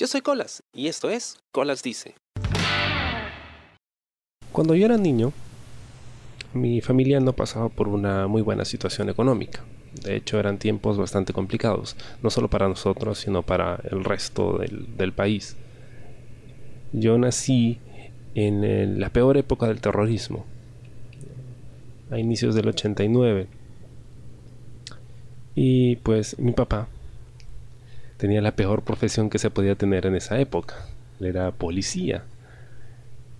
Yo soy Colas y esto es Colas Dice. Cuando yo era niño, mi familia no pasaba por una muy buena situación económica. De hecho, eran tiempos bastante complicados, no solo para nosotros, sino para el resto del, país. Yo nací en la peor época del terrorismo, a inicios del 89. Y pues mi papá tenía la peor profesión que se podía tener en esa época. Él era policía.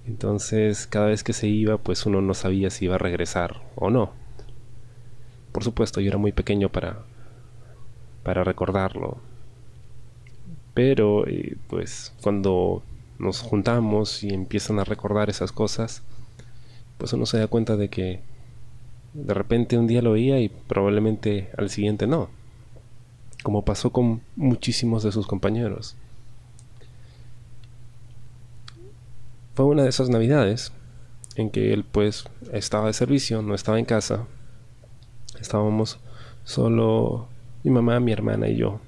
Entonces, cada vez que se iba, pues uno no sabía si iba a regresar o no. Por supuesto, yo era muy pequeño para para recordarlo. Pero eh, pues cuando nos juntamos y empiezan a recordar esas cosas, pues uno se da cuenta de que de repente un día lo oía y probablemente al siguiente no como pasó con muchísimos de sus compañeros. Fue una de esas navidades en que él pues estaba de servicio, no estaba en casa. Estábamos solo mi mamá, mi hermana y yo.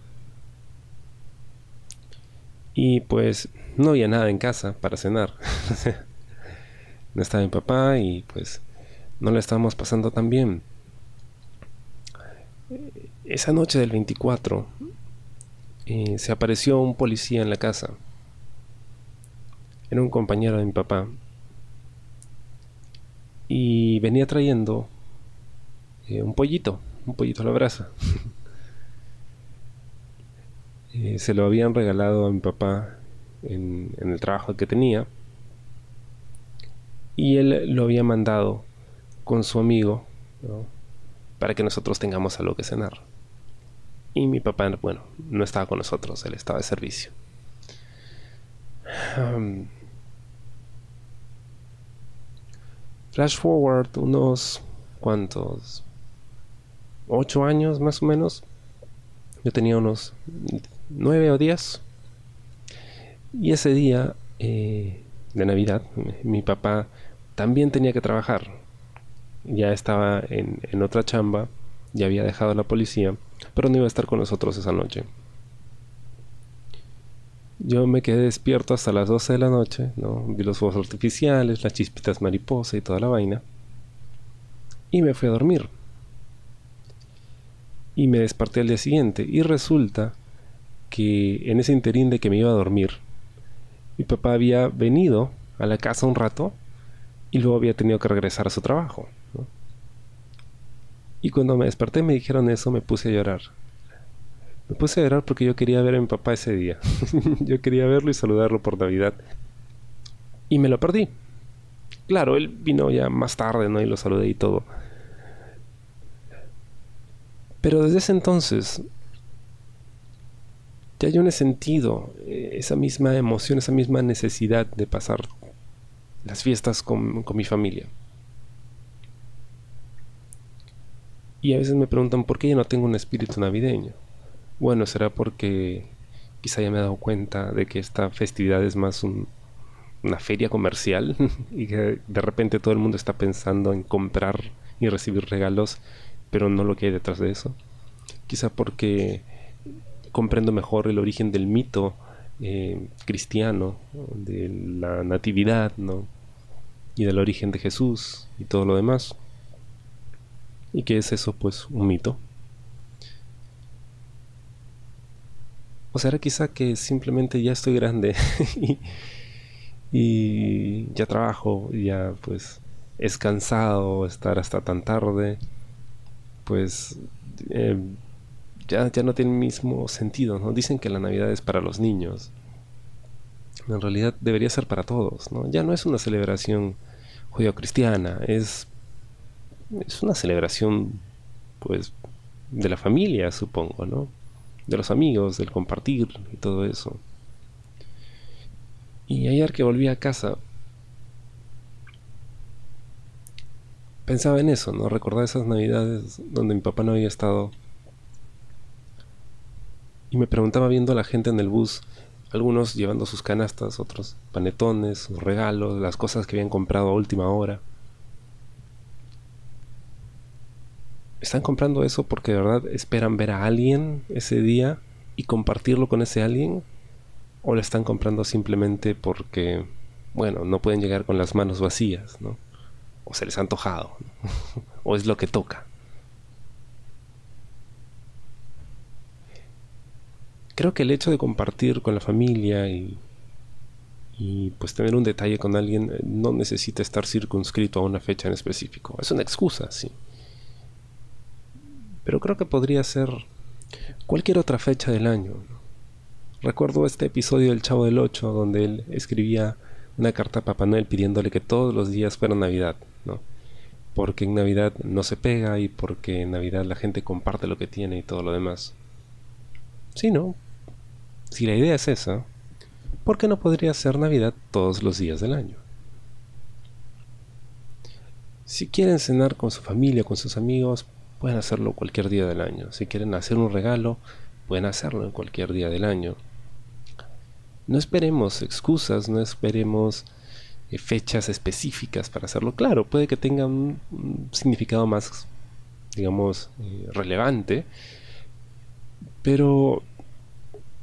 Y pues no había nada en casa para cenar. no estaba mi papá y pues no le estábamos pasando tan bien esa noche del 24 eh, se apareció un policía en la casa. Era un compañero de mi papá. Y venía trayendo eh, un pollito, un pollito a la brasa. Eh, se lo habían regalado a mi papá en, en el trabajo que tenía. Y él lo había mandado con su amigo para que nosotros tengamos algo que cenar. Y mi papá, bueno, no estaba con nosotros, él estaba de servicio. flash forward unos cuantos ocho años más o menos. Yo tenía unos nueve o diez. Y ese día eh, de navidad mi papá también tenía que trabajar. Ya estaba en, en otra chamba ya había dejado la policía pero no iba a estar con nosotros esa noche. Yo me quedé despierto hasta las 12 de la noche, ¿no? vi los fuegos artificiales, las chispitas mariposa y toda la vaina. Y me fui a dormir. Y me desperté al día siguiente. Y resulta que en ese interín de que me iba a dormir, mi papá había venido a la casa un rato y luego había tenido que regresar a su trabajo. Y cuando me desperté me dijeron eso, me puse a llorar. Me puse a llorar porque yo quería ver a mi papá ese día. yo quería verlo y saludarlo por Navidad. Y me lo perdí. Claro, él vino ya más tarde, ¿no? Y lo saludé y todo. Pero desde ese entonces ya yo no he sentido eh, esa misma emoción, esa misma necesidad de pasar las fiestas con, con mi familia. Y a veces me preguntan por qué yo no tengo un espíritu navideño. Bueno, será porque quizá ya me he dado cuenta de que esta festividad es más una feria comercial y que de repente todo el mundo está pensando en comprar y recibir regalos, pero no lo que hay detrás de eso. Quizá porque comprendo mejor el origen del mito eh, cristiano, de la natividad, ¿no? Y del origen de Jesús y todo lo demás. ¿Y qué es eso? Pues un mito. O será quizá que simplemente ya estoy grande y, ya trabajo, ya pues es cansado estar hasta tan tarde, pues eh, ya, ya no tiene el mismo sentido, ¿no? Dicen que la Navidad es para los niños. En realidad debería ser para todos, ¿no? Ya no es una celebración judío-cristiana, es es una celebración, pues, de la familia, supongo, ¿no? De los amigos, del compartir y todo eso. Y ayer que volví a casa, pensaba en eso, ¿no? Recordar esas navidades donde mi papá no había estado. Y me preguntaba viendo a la gente en el bus, algunos llevando sus canastas, otros panetones, sus regalos, las cosas que habían comprado a última hora. Están comprando eso porque de verdad esperan ver a alguien ese día y compartirlo con ese alguien. o lo están comprando simplemente porque, bueno, no pueden llegar con las manos vacías, ¿no? O se les ha antojado, o es lo que toca. Creo que el hecho de compartir con la familia y, y pues tener un detalle con alguien eh, no necesita estar circunscrito a una fecha en específico. Es una excusa, sí. Pero creo que podría ser cualquier otra fecha del año. Recuerdo este episodio del Chavo del Ocho donde él escribía una carta a Papá Noel pidiéndole que todos los días fueran Navidad, ¿no? Porque en Navidad no se pega y porque en Navidad la gente comparte lo que tiene y todo lo demás. Sí, ¿no? Si la idea es esa, ¿por qué no podría ser Navidad todos los días del año? Si quieren cenar con su familia, con sus amigos, pueden hacerlo cualquier día del año. Si quieren hacer un regalo, pueden hacerlo en cualquier día del año. No esperemos excusas, no esperemos eh, fechas específicas para hacerlo. Claro, puede que tenga un, significado más, digamos, eh, relevante, pero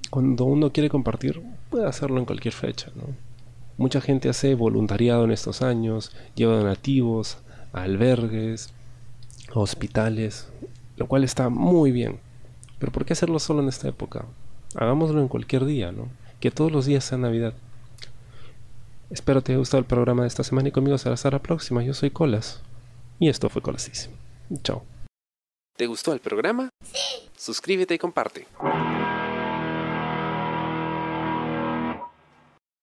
cuando uno quiere compartir, puede hacerlo en cualquier fecha. Mucha gente hace voluntariado en estos años, lleva donativos albergues, hospitales, lo cual está muy bien. Pero ¿por qué hacerlo solo en esta época? Hagámoslo en cualquier día, ¿no? Que todos los días sea Navidad. Espero te haya gustado el programa de esta semana y conmigo será hasta la próxima. Yo soy Colas. Y esto fue Colasísimo. Chao. ¿Te gustó el programa? Sí. Suscríbete y comparte.